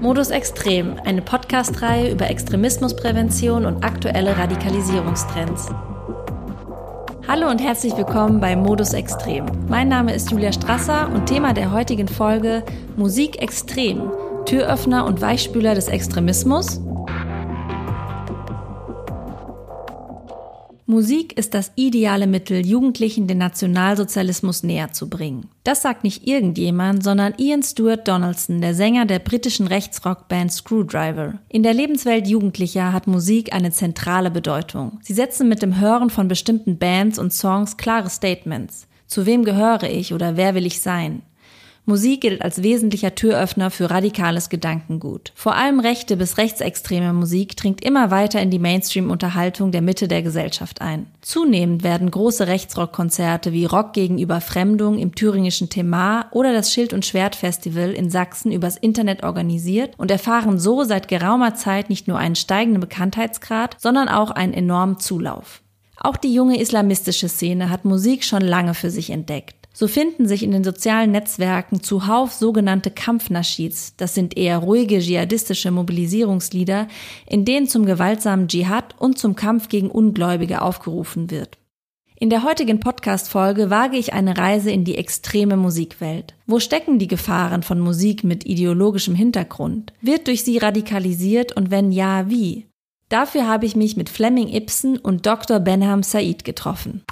Modus Extrem, eine Podcast-Reihe über Extremismusprävention und aktuelle Radikalisierungstrends. Hallo und herzlich willkommen bei Modus Extrem. Mein Name ist Julia Strasser und Thema der heutigen Folge Musik Extrem, Türöffner und Weichspüler des Extremismus Musik ist das ideale Mittel, Jugendlichen den Nationalsozialismus näher zu bringen. Das sagt nicht irgendjemand, sondern Ian Stewart Donaldson, der Sänger der britischen Rechtsrockband Screwdriver. In der Lebenswelt Jugendlicher hat Musik eine zentrale Bedeutung. Sie setzen mit dem Hören von bestimmten Bands und Songs klare Statements. Zu wem gehöre ich oder wer will ich sein? Musik gilt als wesentlicher Türöffner für radikales Gedankengut. Vor allem rechte bis rechtsextreme Musik dringt immer weiter in die Mainstream-Unterhaltung der Mitte der Gesellschaft ein. Zunehmend werden große Rechtsrockkonzerte wie Rock gegen Überfremdung im thüringischen Themar oder das Schild- und Schwert-Festival in Sachsen übers Internet organisiert und erfahren so seit geraumer Zeit nicht nur einen steigenden Bekanntheitsgrad, sondern auch einen enormen Zulauf. Auch die junge islamistische Szene hat Musik schon lange für sich entdeckt. So finden sich in den sozialen Netzwerken zuhauf sogenannte Kampfnaschids, das sind eher ruhige dschihadistische Mobilisierungslieder, in denen zum gewaltsamen Dschihad und zum Kampf gegen Ungläubige aufgerufen wird. In der heutigen Podcast-Folge wage ich eine Reise in die extreme Musikwelt. Wo stecken die Gefahren von Musik mit ideologischem Hintergrund? Wird durch sie radikalisiert und wenn ja, wie? Dafür habe ich mich mit Fleming Ibsen und Dr. Benham Said getroffen.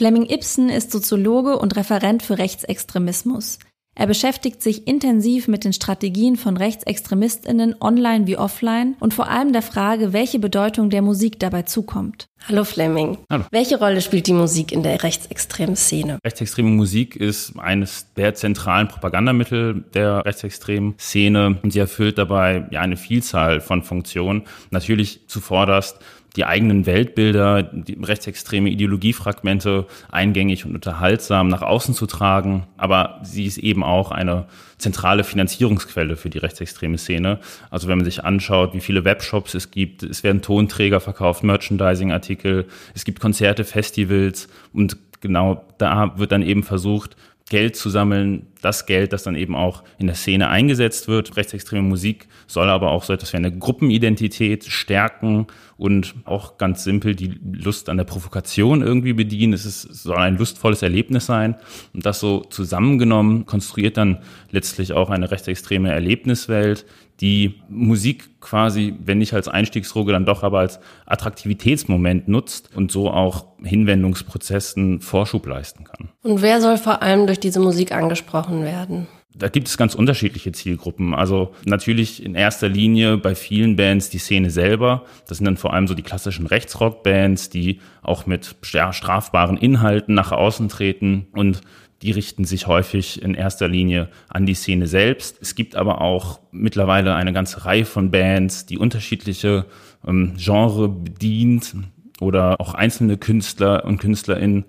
Fleming Ibsen ist Soziologe und Referent für Rechtsextremismus. Er beschäftigt sich intensiv mit den Strategien von Rechtsextremistinnen online wie offline und vor allem der Frage, welche Bedeutung der Musik dabei zukommt. Hallo Fleming. Hallo. Welche Rolle spielt die Musik in der rechtsextremen Szene? Rechtsextreme Musik ist eines der zentralen Propagandamittel der rechtsextremen Szene und sie erfüllt dabei ja eine Vielzahl von Funktionen. Natürlich zuvorderst die eigenen Weltbilder, die rechtsextreme Ideologiefragmente eingängig und unterhaltsam nach außen zu tragen. Aber sie ist eben auch eine zentrale Finanzierungsquelle für die rechtsextreme Szene. Also wenn man sich anschaut, wie viele Webshops es gibt, es werden Tonträger verkauft, Merchandising-Artikel, es gibt Konzerte, Festivals und genau da wird dann eben versucht, Geld zu sammeln, das Geld, das dann eben auch in der Szene eingesetzt wird. Rechtsextreme Musik soll aber auch so etwas wie eine Gruppenidentität stärken und auch ganz simpel die Lust an der Provokation irgendwie bedienen. Es, ist, soll ein lustvolles Erlebnis sein. Und das so zusammengenommen konstruiert dann letztlich auch eine rechtsextreme Erlebniswelt, die Musik quasi, wenn nicht als Einstiegsdroge, dann doch aber als Attraktivitätsmoment nutzt und so auch Hinwendungsprozessen Vorschub leisten kann. Und wer soll vor allem durch diese Musik angesprochen werden? Da gibt es ganz unterschiedliche Zielgruppen. Also natürlich in erster Linie bei vielen Bands die Szene selber. Das sind dann vor allem so die klassischen Rechtsrock-Bands, die auch mit strafbaren Inhalten nach außen treten und die richten sich häufig in erster Linie an die Szene selbst. Es gibt aber auch mittlerweile eine ganze Reihe von Bands, die unterschiedliche ähm, Genre bedient oder auch einzelne Künstler und KünstlerInnen,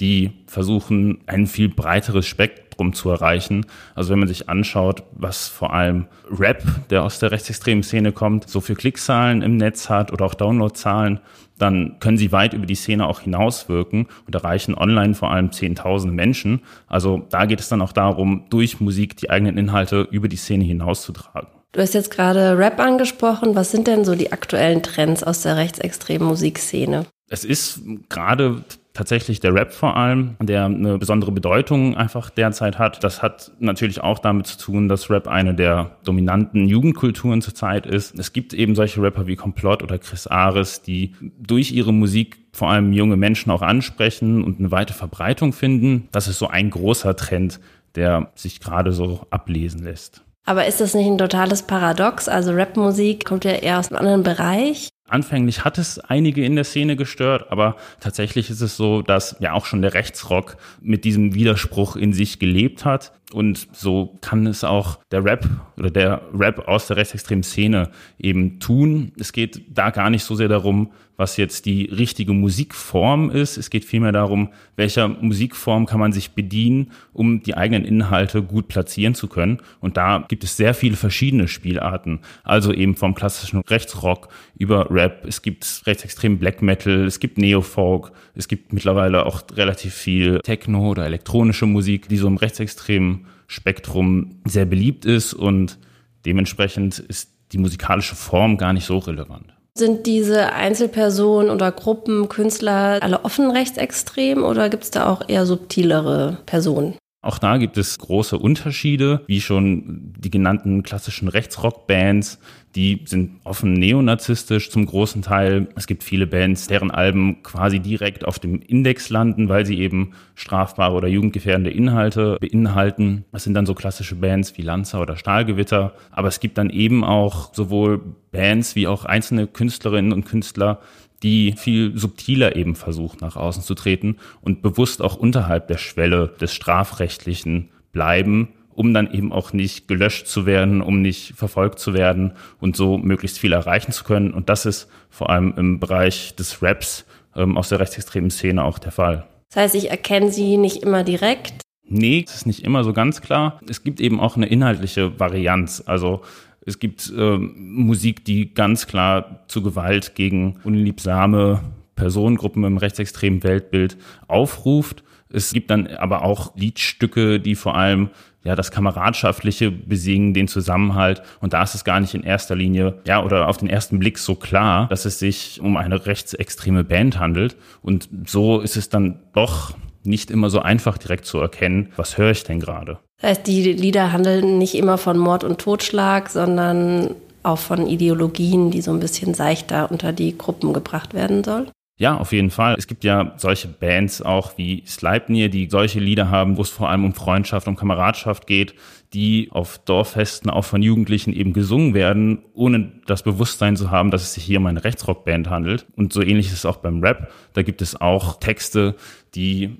die versuchen, ein viel breiteres Spektrum zu erreichen. Also wenn man sich anschaut, was vor allem Rap, der aus der rechtsextremen Szene kommt, so für Klickzahlen im Netz hat oder auch Downloadzahlen, dann können sie weit über die Szene auch hinauswirken und erreichen online vor allem zehntausende Menschen. Also da geht es dann auch darum, durch Musik die eigenen Inhalte über die Szene hinauszutragen. Du hast jetzt gerade Rap angesprochen. Was sind denn so die aktuellen Trends aus der rechtsextremen Musikszene? Es ist gerade tatsächlich der Rap vor allem, der eine besondere Bedeutung einfach derzeit hat. Das hat natürlich auch damit zu tun, dass Rap eine der dominanten Jugendkulturen zurzeit ist. Es gibt eben solche Rapper wie Komplott oder Chris Ares, die durch ihre Musik vor allem junge Menschen auch ansprechen und eine weite Verbreitung finden. Das ist so ein großer Trend, der sich gerade so ablesen lässt. Aber ist das nicht ein totales Paradox? Also Rapmusik kommt ja eher aus einem anderen Bereich. Anfänglich hat es einige in der Szene gestört, aber tatsächlich ist es so, dass ja auch schon der Rechtsrock mit diesem Widerspruch in sich gelebt hat. Und so kann es auch der Rap oder der Rap aus der rechtsextremen Szene eben tun. Es geht da gar nicht so sehr darum, was jetzt die richtige Musikform ist. Es geht vielmehr darum, welcher Musikform kann man sich bedienen, um die eigenen Inhalte gut platzieren zu können. Und da gibt es sehr viele verschiedene Spielarten. Also eben vom klassischen Rechtsrock über Rap. Es gibt rechtsextremen Black Metal, es gibt Neofolk, es gibt mittlerweile auch relativ viel Techno oder elektronische Musik, die so im rechtsextremen Spektrum sehr beliebt ist und dementsprechend ist die musikalische Form gar nicht so relevant. Sind diese Einzelpersonen oder Gruppen, Künstler alle offen rechtsextrem oder gibt es da auch eher subtilere Personen? Auch da gibt es große Unterschiede, wie schon die genannten klassischen Rechtsrock-Bands, die sind offen neonazistisch zum großen Teil. Es gibt viele Bands, deren Alben quasi direkt auf dem Index landen, weil sie eben strafbare oder jugendgefährdende Inhalte beinhalten. Das sind dann so klassische Bands wie Lanza oder Stahlgewitter. Aber es gibt dann eben auch sowohl Bands wie auch einzelne Künstlerinnen und Künstler, die viel subtiler eben versucht, nach außen zu treten und bewusst auch unterhalb der Schwelle des Strafrechtlichen bleiben, um dann eben auch nicht gelöscht zu werden, um nicht verfolgt zu werden und so möglichst viel erreichen zu können. Und das ist vor allem im Bereich des Raps ähm, aus der rechtsextremen Szene auch der Fall. Das heißt, ich erkenne sie nicht immer direkt. Nee, es ist nicht immer so ganz klar. Es gibt eben auch eine inhaltliche Varianz. Also es gibt äh, Musik, die ganz klar zu Gewalt gegen unliebsame Personengruppen im rechtsextremen Weltbild aufruft. Es gibt dann aber auch Liedstücke, die vor allem ja das kameradschaftliche besingen, den Zusammenhalt und da ist es gar nicht in erster Linie ja oder auf den ersten Blick so klar, dass es sich um eine rechtsextreme Band handelt und so ist es dann doch nicht immer so einfach direkt zu erkennen, was höre ich denn gerade. Das heißt, die Lieder handeln nicht immer von Mord und Totschlag, sondern auch von Ideologien, die so ein bisschen seichter unter die Gruppen gebracht werden soll? Ja, auf jeden Fall. Es gibt ja solche Bands auch wie Sleipnir, die solche Lieder haben, wo es vor allem um Freundschaft, um Kameradschaft geht, die auf Dorffesten auch von Jugendlichen eben gesungen werden, ohne das Bewusstsein zu haben, dass es sich hier um eine Rechtsrockband handelt. Und so ähnlich ist es auch beim Rap. Da gibt es auch Texte, die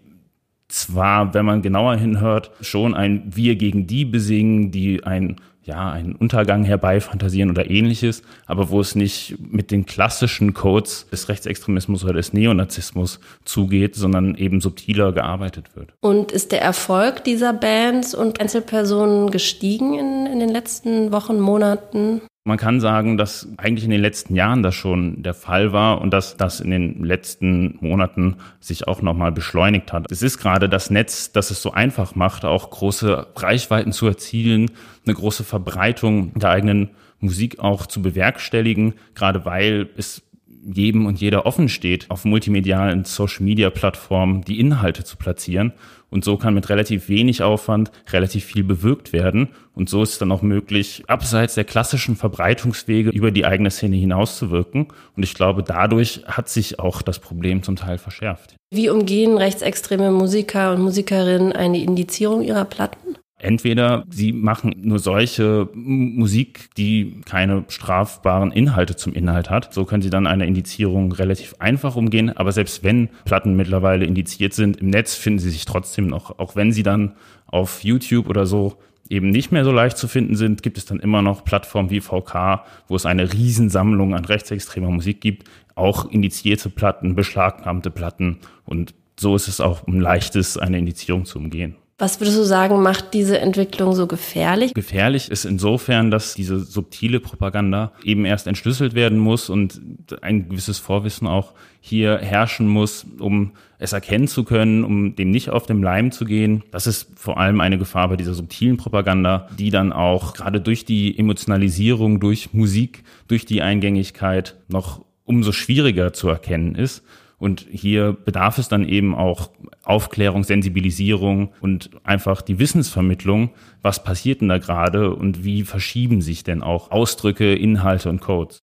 zwar, wenn man genauer hinhört, schon ein Wir gegen die besingen, die ein ja, einen Untergang herbeifantasieren oder ähnliches, aber wo es nicht mit den klassischen Codes des Rechtsextremismus oder des Neonazismus zugeht, sondern eben subtiler gearbeitet wird. Und ist der Erfolg dieser Bands und Einzelpersonen gestiegen in, in den letzten Wochen, Monaten? Man kann sagen, dass eigentlich in den letzten Jahren das schon der Fall war und dass das in den letzten Monaten sich auch nochmal beschleunigt hat. Es ist gerade das Netz, das es so einfach macht, auch große Reichweiten zu erzielen, eine große Verbreitung der eigenen Musik auch zu bewerkstelligen, gerade weil es jedem und jeder offen steht, auf multimedialen Social-Media-Plattformen die Inhalte zu platzieren. Und so kann mit relativ wenig Aufwand relativ viel bewirkt werden. Und so ist es dann auch möglich, abseits der klassischen Verbreitungswege über die eigene Szene hinauszuwirken. Und ich glaube, dadurch hat sich auch das Problem zum Teil verschärft. Wie umgehen rechtsextreme Musiker und Musikerinnen eine Indizierung ihrer Platten? Entweder sie machen nur solche Musik, die keine strafbaren Inhalte zum Inhalt hat. So können sie dann eine Indizierung relativ einfach umgehen. Aber selbst wenn Platten mittlerweile indiziert sind, im Netz finden sie sich trotzdem noch. Auch wenn sie dann auf YouTube oder so eben nicht mehr so leicht zu finden sind, gibt es dann immer noch Plattformen wie VK, wo es eine Riesensammlung an rechtsextremer Musik gibt, auch indizierte Platten, beschlagnahmte Platten und so ist es auch ein leichtes, eine Indizierung zu umgehen. Was würdest du sagen, macht diese Entwicklung so gefährlich? Gefährlich ist insofern, dass diese subtile Propaganda eben erst entschlüsselt werden muss und ein gewisses Vorwissen auch hier herrschen muss, um es erkennen zu können, um dem nicht auf dem Leim zu gehen. Das ist vor allem eine Gefahr bei dieser subtilen Propaganda, die dann auch gerade durch die Emotionalisierung, durch Musik, durch die Eingängigkeit noch umso schwieriger zu erkennen ist. Und hier bedarf es dann eben auch Aufklärung, Sensibilisierung und einfach die Wissensvermittlung, was passiert denn da gerade und wie verschieben sich denn auch Ausdrücke, Inhalte und Codes.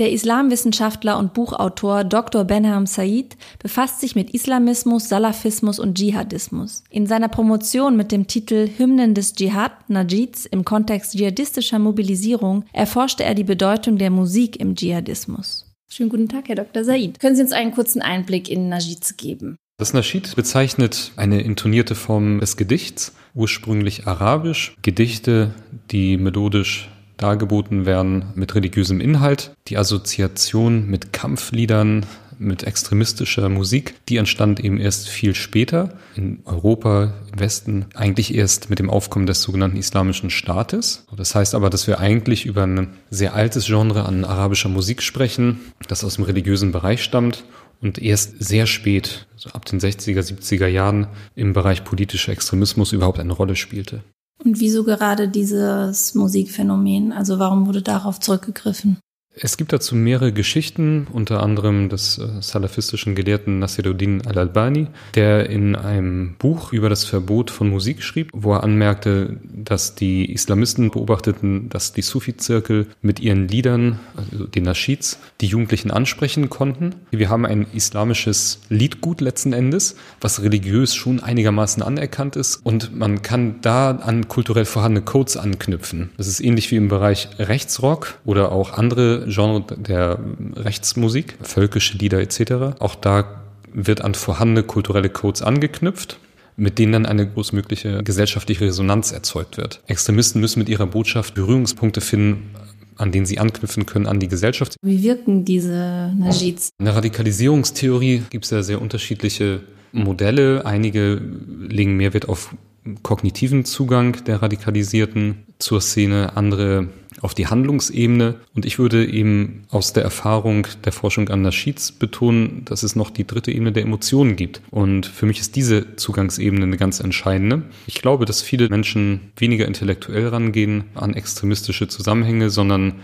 Der Islamwissenschaftler und Buchautor Dr. Benham Said befasst sich mit Islamismus, Salafismus und Dschihadismus. In seiner Promotion mit dem Titel Hymnen des Dschihad Najids im Kontext dschihadistischer Mobilisierung erforschte er die Bedeutung der Musik im Dschihadismus. Schönen guten Tag, Herr Dr. Said. Können Sie uns einen kurzen Einblick in Najids geben? Das Naschid bezeichnet eine intonierte Form des Gedichts, ursprünglich arabisch. Gedichte, die melodisch dargeboten werden mit religiösem Inhalt. Die Assoziation mit Kampfliedern, mit extremistischer Musik, die entstand eben erst viel später in Europa, im Westen, eigentlich erst mit dem Aufkommen des sogenannten Islamischen Staates. Das heißt aber, dass wir eigentlich über ein sehr altes Genre an arabischer Musik sprechen, das aus dem religiösen Bereich stammt und erst sehr spät, so ab den 60er, 70er Jahren, im Bereich politischer Extremismus überhaupt eine Rolle spielte. Und wieso gerade dieses Musikphänomen? Also warum wurde darauf zurückgegriffen? Es gibt dazu mehrere Geschichten, unter anderem des äh, salafistischen Gelehrten Nasiruddin al-Albani, der in einem Buch über das Verbot von Musik schrieb, wo er anmerkte, dass die Islamisten beobachteten, dass die Sufi-Zirkel mit ihren Liedern, also den Nashids, die Jugendlichen ansprechen konnten. Wir haben ein islamisches Liedgut letzten Endes, was religiös schon einigermaßen anerkannt ist und man kann da an kulturell vorhandene Codes anknüpfen. Das ist ähnlich wie im Bereich Rechtsrock oder auch andere Genre der Rechtsmusik, völkische Lieder etc. Auch da wird an vorhandene kulturelle Codes angeknüpft mit denen dann eine großmögliche gesellschaftliche Resonanz erzeugt wird. Extremisten müssen mit ihrer Botschaft Berührungspunkte finden, an denen sie anknüpfen können an die Gesellschaft. Wie wirken diese Najids? In der Radikalisierungstheorie gibt es ja sehr unterschiedliche Modelle. Einige legen mehr Wert auf kognitiven Zugang der Radikalisierten zur Szene, andere auf die Handlungsebene. Und ich würde eben aus der Erfahrung der Forschung an Naschids betonen, dass es noch die dritte Ebene der Emotionen gibt. Und für mich ist diese Zugangsebene eine ganz entscheidende. Ich glaube, dass viele Menschen weniger intellektuell rangehen an extremistische Zusammenhänge, sondern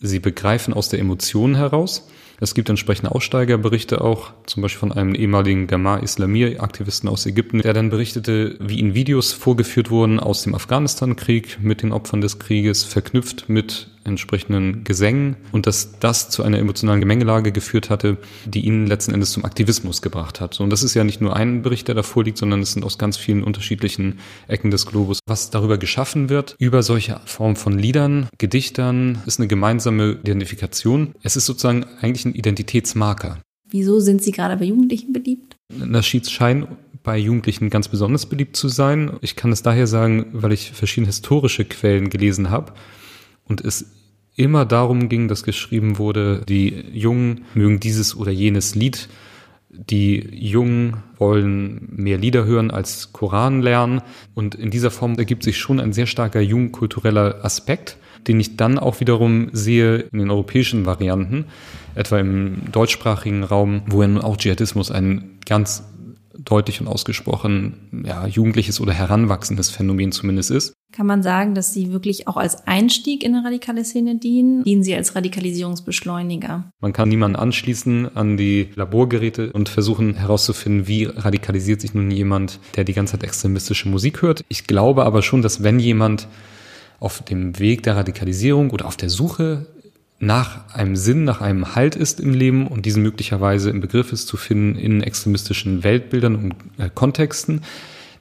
sie begreifen aus der Emotion heraus. Es gibt entsprechende Aussteigerberichte auch, zum Beispiel von einem ehemaligen Gamar Islamir-Aktivisten aus Ägypten, der dann berichtete, wie in Videos vorgeführt wurden aus dem Afghanistan-Krieg mit den Opfern des Krieges, verknüpft mit entsprechenden Gesängen und dass das zu einer emotionalen Gemengelage geführt hatte, die ihn letzten Endes zum Aktivismus gebracht hat. Und das ist ja nicht nur ein Bericht, der da vorliegt, sondern es sind aus ganz vielen unterschiedlichen Ecken des Globus. Was darüber geschaffen wird, über solche Formen von Liedern, Gedichtern, ist eine gemeinsame Identifikation. Es ist sozusagen eigentlich ein Identitätsmarker. Wieso sind Sie gerade bei Jugendlichen beliebt? Naschids scheinen bei Jugendlichen ganz besonders beliebt zu sein. Ich kann es daher sagen, weil ich verschiedene historische Quellen gelesen habe und es immer darum ging, dass geschrieben wurde, die Jungen mögen dieses oder jenes Lied, die Jungen wollen mehr Lieder hören als Koran lernen. Und in dieser Form ergibt sich schon ein sehr starker jugendkultureller Aspekt, den ich dann auch wiederum sehe in den europäischen Varianten, etwa im deutschsprachigen Raum, wo ja nun auch Dschihadismus ein ganz deutlich und ausgesprochen ja, jugendliches oder heranwachsendes Phänomen zumindest ist. Kann man sagen, dass sie wirklich auch als Einstieg in eine radikale Szene dienen? Dienen sie als Radikalisierungsbeschleuniger? Man kann niemanden anschließen an die Laborgeräte und versuchen herauszufinden, wie radikalisiert sich nun jemand, der die ganze Zeit extremistische Musik hört. Ich glaube aber schon, dass wenn jemand auf dem Weg der Radikalisierung oder auf der Suche nach einem Sinn, nach einem Halt ist im Leben und diesen möglicherweise im Begriff ist zu finden in extremistischen Weltbildern und äh, Kontexten,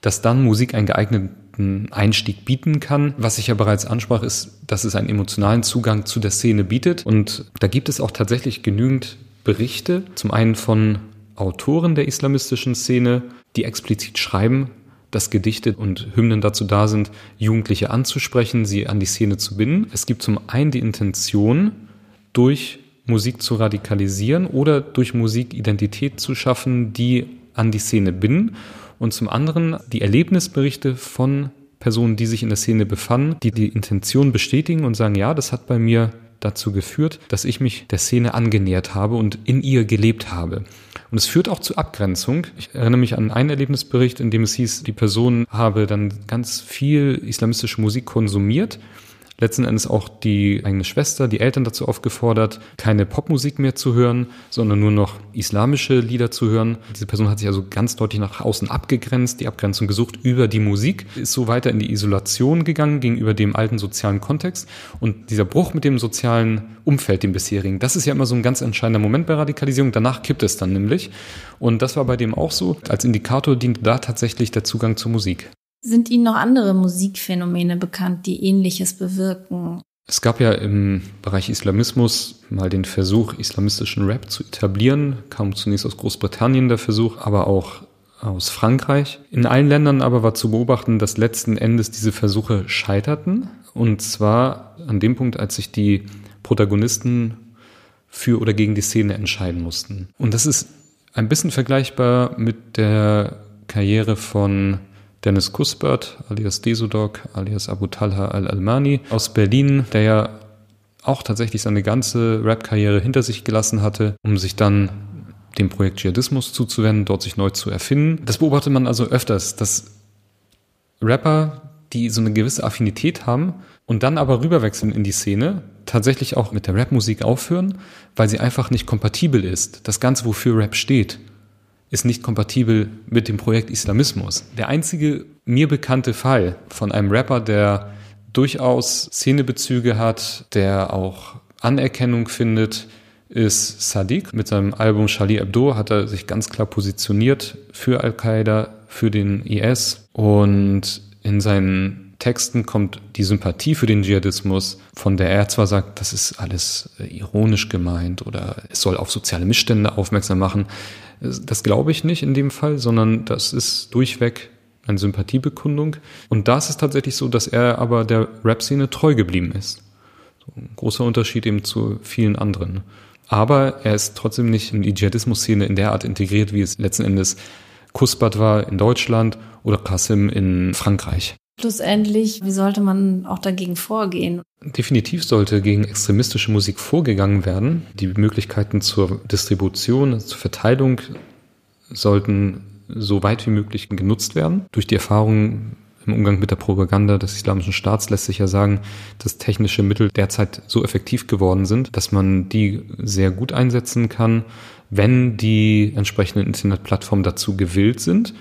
dass dann Musik einen geeigneten Einstieg bieten kann. Was ich ja bereits ansprach, ist, dass es einen emotionalen Zugang zu der Szene bietet. Und da gibt es auch tatsächlich genügend Berichte, zum einen von Autoren der islamistischen Szene, die explizit schreiben, dass Gedichte und Hymnen dazu da sind, Jugendliche anzusprechen, sie an die Szene zu binden. Es gibt zum einen die Intention, durch Musik zu radikalisieren oder durch Musik Identität zu schaffen, die an die Szene binden. Und zum anderen die Erlebnisberichte von Personen, die sich in der Szene befanden, die die Intention bestätigen und sagen, ja, das hat bei mir dazu geführt, dass ich mich der Szene angenähert habe und in ihr gelebt habe. Und es führt auch zu Abgrenzung. Ich erinnere mich an einen Erlebnisbericht, in dem es hieß, die Person habe dann ganz viel islamistische Musik konsumiert letzten Endes auch die eigene Schwester, die Eltern dazu aufgefordert, keine Popmusik mehr zu hören, sondern nur noch islamische Lieder zu hören. Diese Person hat sich also ganz deutlich nach außen abgegrenzt, die Abgrenzung gesucht über die Musik, ist so weiter in die Isolation gegangen gegenüber dem alten sozialen Kontext. Und dieser Bruch mit dem sozialen Umfeld, dem bisherigen, das ist ja immer so ein ganz entscheidender Moment bei Radikalisierung. Danach kippt es dann nämlich. Und das war bei dem auch so. Als Indikator dient da tatsächlich der Zugang zur Musik. Sind Ihnen noch andere Musikphänomene bekannt, die Ähnliches bewirken? Es gab ja im Bereich Islamismus mal den Versuch, islamistischen Rap zu etablieren. Kam zunächst aus Großbritannien der Versuch, aber auch aus Frankreich. In allen Ländern aber war zu beobachten, dass letzten Endes diese Versuche scheiterten. Und zwar an dem Punkt, als sich die Protagonisten für oder gegen die Szene entscheiden mussten. Und das ist ein bisschen vergleichbar mit der Karriere von Dennis Kuspert, alias Desodog, alias Abu Talha al-Almani aus Berlin, der ja auch tatsächlich seine ganze Rap-Karriere hinter sich gelassen hatte, um sich dann dem Projekt Dschihadismus zuzuwenden, dort sich neu zu erfinden. Das beobachtet man also öfters, dass Rapper, die so eine gewisse Affinität haben und dann aber rüberwechseln in die Szene, tatsächlich auch mit der Rapmusik aufhören, weil sie einfach nicht kompatibel ist. Das Ganze, wofür Rap steht ist nicht kompatibel mit dem Projekt Islamismus. Der einzige mir bekannte Fall von einem Rapper, der durchaus Szenebezüge hat, der auch Anerkennung findet, ist Sadiq. Mit seinem Album Charlie Hebdo hat er sich ganz klar positioniert für Al-Qaida, für den IS und in seinen Texten kommt die Sympathie für den Dschihadismus, von der er zwar sagt, das ist alles äh, ironisch gemeint oder es soll auf soziale Missstände aufmerksam machen. Das glaube ich nicht in dem Fall, sondern das ist durchweg eine Sympathiebekundung. Und da ist es tatsächlich so, dass er aber der Rap-Szene treu geblieben ist. So ein großer Unterschied eben zu vielen anderen. Aber er ist trotzdem nicht in die Dschihadismus-Szene in der Art integriert, wie es letzten Endes Kusbat war in Deutschland oder Qasim in Frankreich. Schlussendlich, wie sollte man auch dagegen vorgehen? Definitiv sollte gegen extremistische Musik vorgegangen werden. Die Möglichkeiten zur Distribution, zur Verteilung sollten so weit wie möglich genutzt werden. Durch die Erfahrung im Umgang mit der Propaganda des Islamischen Staats lässt sich ja sagen, dass technische Mittel derzeit so effektiv geworden sind, dass man die sehr gut einsetzen kann, wenn die entsprechenden Internetplattformen dazu gewillt sind.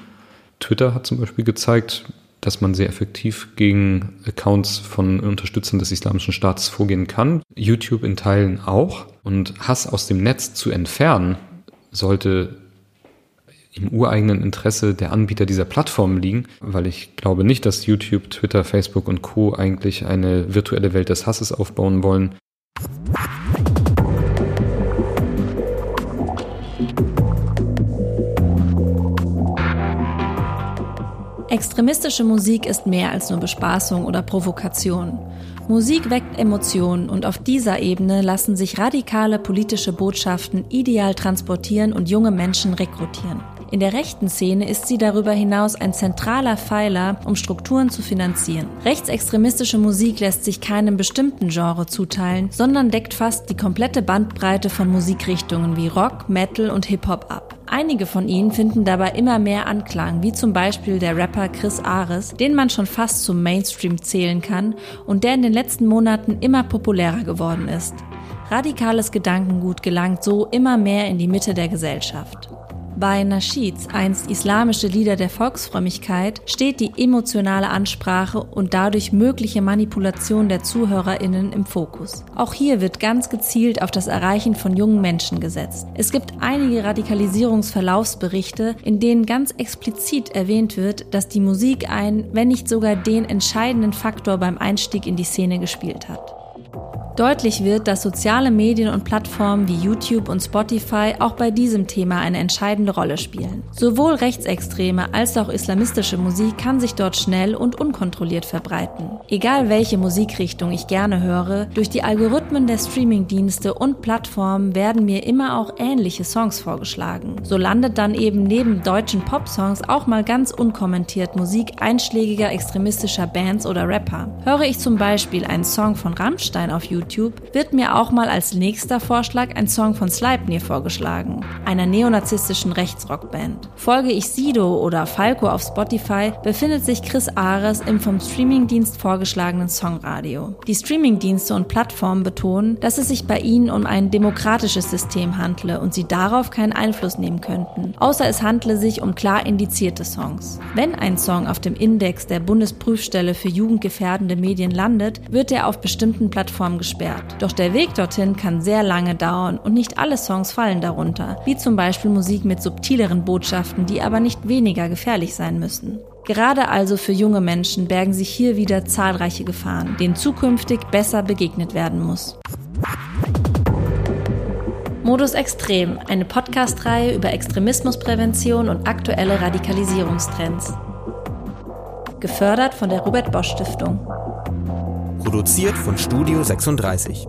Twitter hat zum Beispiel gezeigt, dass man sehr effektiv gegen Accounts von Unterstützern des Islamischen Staates vorgehen kann. YouTube in Teilen auch. Und Hass aus dem Netz zu entfernen, sollte im ureigenen Interesse der Anbieter dieser Plattformen liegen, weil ich glaube nicht, dass YouTube, Twitter, Facebook und Co eigentlich eine virtuelle Welt des Hasses aufbauen wollen. Extremistische Musik ist mehr als nur Bespaßung oder Provokation. Musik weckt Emotionen und auf dieser Ebene lassen sich radikale politische Botschaften ideal transportieren und junge Menschen rekrutieren. In der rechten Szene ist sie darüber hinaus ein zentraler Pfeiler, um Strukturen zu finanzieren. Rechtsextremistische Musik lässt sich keinem bestimmten Genre zuteilen, sondern deckt fast die komplette Bandbreite von Musikrichtungen wie Rock, Metal und Hip-Hop ab. Einige von ihnen finden dabei immer mehr Anklang, wie zum Beispiel der Rapper Chris Ares, den man schon fast zum Mainstream zählen kann und der in den letzten Monaten immer populärer geworden ist. Radikales Gedankengut gelangt so immer mehr in die Mitte der Gesellschaft. Bei Nashids, einst islamische Lieder der Volksfrömmigkeit, steht die emotionale Ansprache und dadurch mögliche Manipulation der ZuhörerInnen im Fokus. Auch hier wird ganz gezielt auf das Erreichen von jungen Menschen gesetzt. Es gibt einige Radikalisierungsverlaufsberichte, in denen ganz explizit erwähnt wird, dass die Musik ein, wenn nicht sogar den entscheidenden Faktor beim Einstieg in die Szene gespielt hat. Deutlich wird, dass soziale Medien und Plattformen wie YouTube und Spotify auch bei diesem Thema eine entscheidende Rolle spielen. Sowohl rechtsextreme als auch islamistische Musik kann sich dort schnell und unkontrolliert verbreiten. Egal welche Musikrichtung ich gerne höre, durch die Algorithmen der Streamingdienste und Plattformen werden mir immer auch ähnliche Songs vorgeschlagen. So landet dann eben neben deutschen Popsongs auch mal ganz unkommentiert Musik einschlägiger extremistischer Bands oder Rapper. Höre ich zum Beispiel einen Song von Rammstein auf YouTube, YouTube wird mir auch mal als nächster Vorschlag ein Song von Sleipnir vorgeschlagen, einer neonazistischen Rechtsrockband. Folge ich Sido oder Falco auf Spotify, befindet sich Chris Ares im vom Streamingdienst vorgeschlagenen Songradio. Die Streamingdienste und Plattformen betonen, dass es sich bei ihnen um ein demokratisches System handle und sie darauf keinen Einfluss nehmen könnten, außer es handle sich um klar indizierte Songs. Wenn ein Song auf dem Index der Bundesprüfstelle für jugendgefährdende Medien landet, wird er auf bestimmten Plattformen gesperrt. Doch der Weg dorthin kann sehr lange dauern und nicht alle Songs fallen darunter, wie zum Beispiel Musik mit subtileren Botschaften, die aber nicht weniger gefährlich sein müssen. Gerade also für junge Menschen bergen sich hier wieder zahlreiche Gefahren, denen zukünftig besser begegnet werden muss. Modus Extrem, eine Podcast-Reihe über Extremismusprävention und aktuelle Radikalisierungstrends. Gefördert von der Robert Bosch Stiftung. Produziert von Studio 36.